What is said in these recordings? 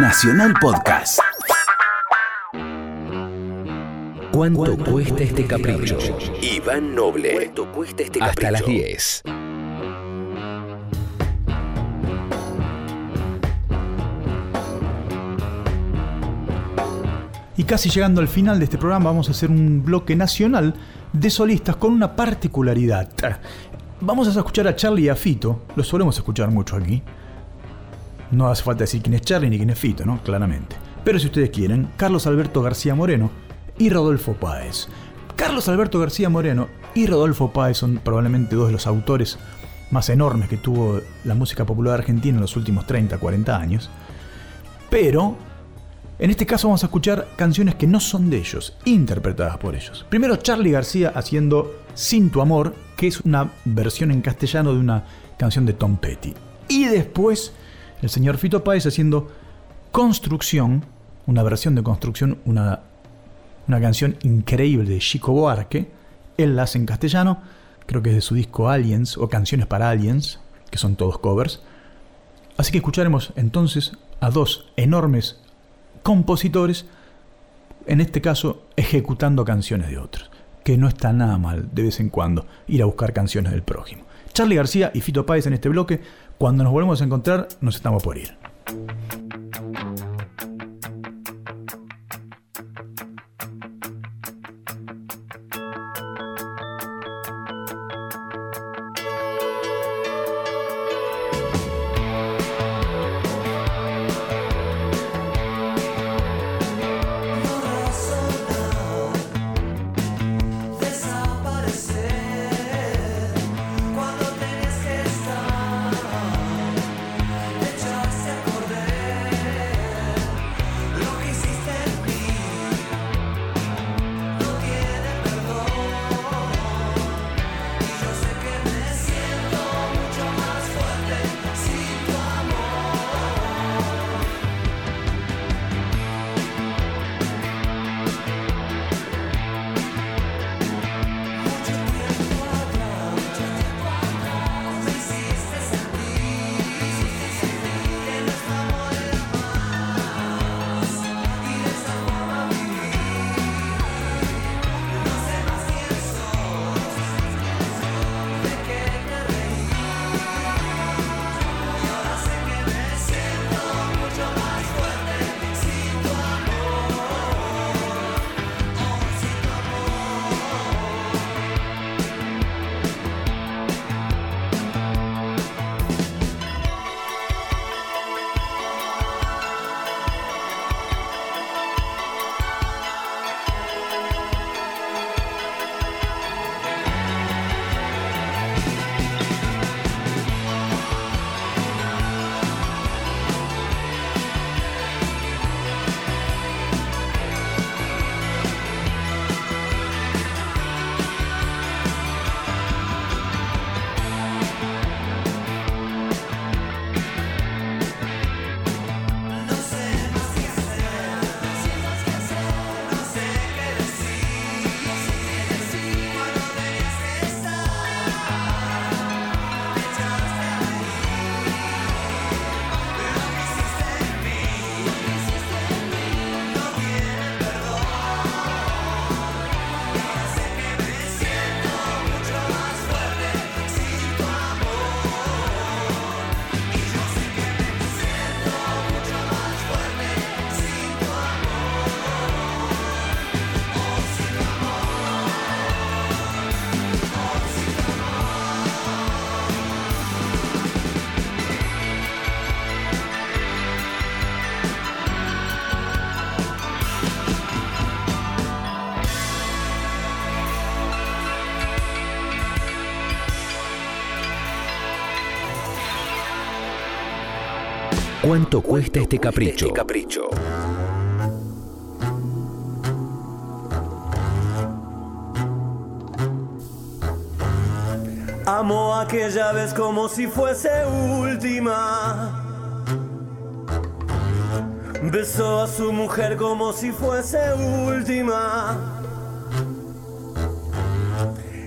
Nacional Podcast. ¿Cuánto cuesta este capricho? Iván Noble. ¿Cuánto cuesta este capricho? Hasta las 10. Y casi llegando al final de este programa vamos a hacer un bloque nacional de solistas con una particularidad. Vamos a escuchar a Charlie y a Fito, lo solemos escuchar mucho aquí. No hace falta decir quién es Charlie ni quién es Fito, ¿no? Claramente. Pero si ustedes quieren, Carlos Alberto García Moreno y Rodolfo Páez. Carlos Alberto García Moreno y Rodolfo Páez son probablemente dos de los autores más enormes que tuvo la música popular argentina en los últimos 30, 40 años. Pero en este caso vamos a escuchar canciones que no son de ellos, interpretadas por ellos. Primero Charlie García haciendo Sin tu amor, que es una versión en castellano de una canción de Tom Petty. Y después el señor Fito Páez haciendo Construcción, una versión de Construcción, una, una canción increíble de Chico Buarque. Él la hace en castellano, creo que es de su disco Aliens o Canciones para Aliens, que son todos covers. Así que escucharemos entonces a dos enormes compositores, en este caso ejecutando canciones de otros, que no está nada mal de vez en cuando ir a buscar canciones del prójimo. Charlie García y Fito Páez en este bloque, cuando nos volvemos a encontrar nos estamos por ir. ¿Cuánto cuesta este capricho? Este capricho. Amo aquella vez como si fuese última. Besó a su mujer como si fuese última.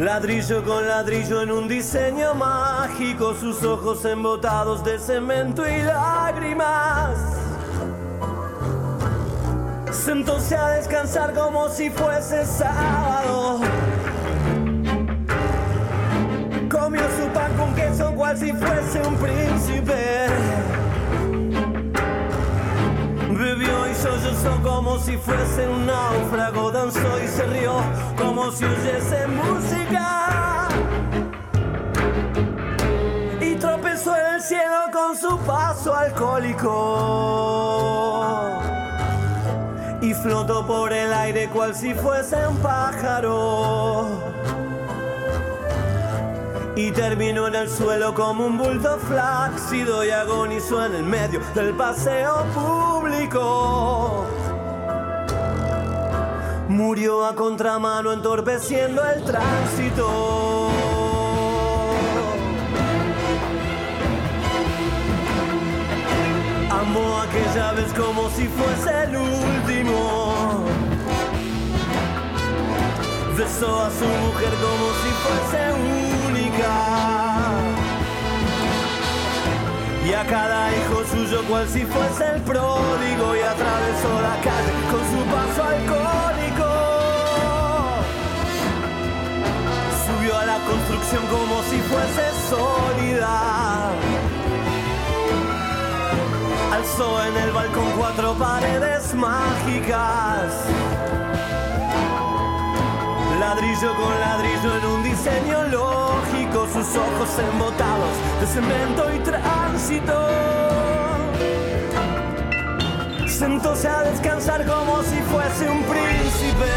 Ladrillo con ladrillo en un diseño mágico, sus ojos embotados de cemento y lágrimas. Sentóse a descansar como si fuese sábado. Comió su pan con queso cual si fuese un príncipe. Como si fuese un náufrago. Danzó y se rió como si oyese música. Y tropezó en el cielo con su paso alcohólico. Y flotó por el aire cual si fuese un pájaro y terminó en el suelo como un bulto flácido y agonizó en el medio del paseo público. Murió a contramano entorpeciendo el tránsito. Amó aquella vez como si fuese el último besó a su mujer como si fuese Y a cada hijo suyo cual si fuese el pródigo y atravesó la calle con su paso alcohólico. Subió a la construcción como si fuese sólida. Alzó en el balcón cuatro paredes mágicas ladrillo con ladrillo en un diseño lógico, sus ojos embotados de cemento y tránsito. Sentóse a descansar como si fuese un príncipe.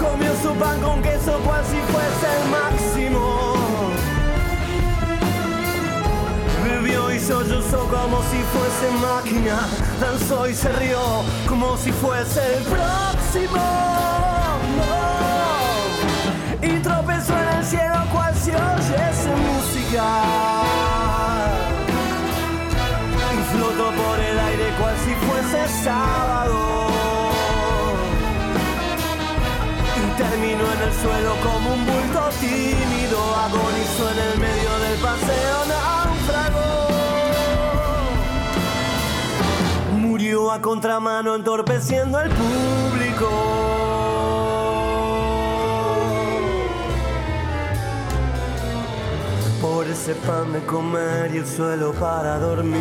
Comió su pan con queso cual si fuese el máximo. Bebió y sollozó como si fuese máquina. Danzó y se rió como si fuese el próximo. Y tropezó en el cielo cual si oyese música. Y flotó por el aire cual si fuese sábado. Y terminó en el suelo como un bulto tímido. Agonizó en el medio del paseo. A contramano entorpeciendo al público. Por ese pan de comer y el suelo para dormir.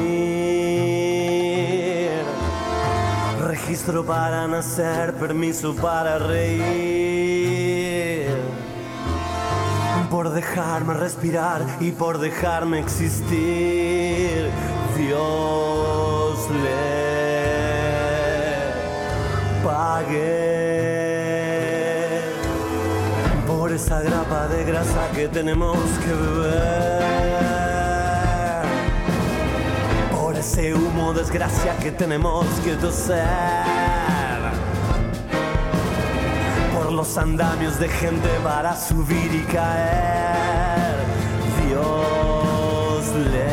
Registro para nacer, permiso para reír. Por dejarme respirar y por dejarme existir. Dios le pague por esa grapa de grasa que tenemos que beber. Por ese humo desgracia que tenemos que toser. Por los andamios de gente para subir y caer. Dios le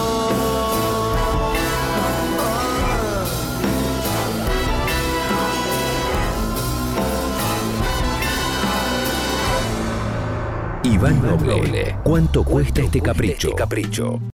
Iván Noble. ¿Cuánto cuesta este capricho? capricho?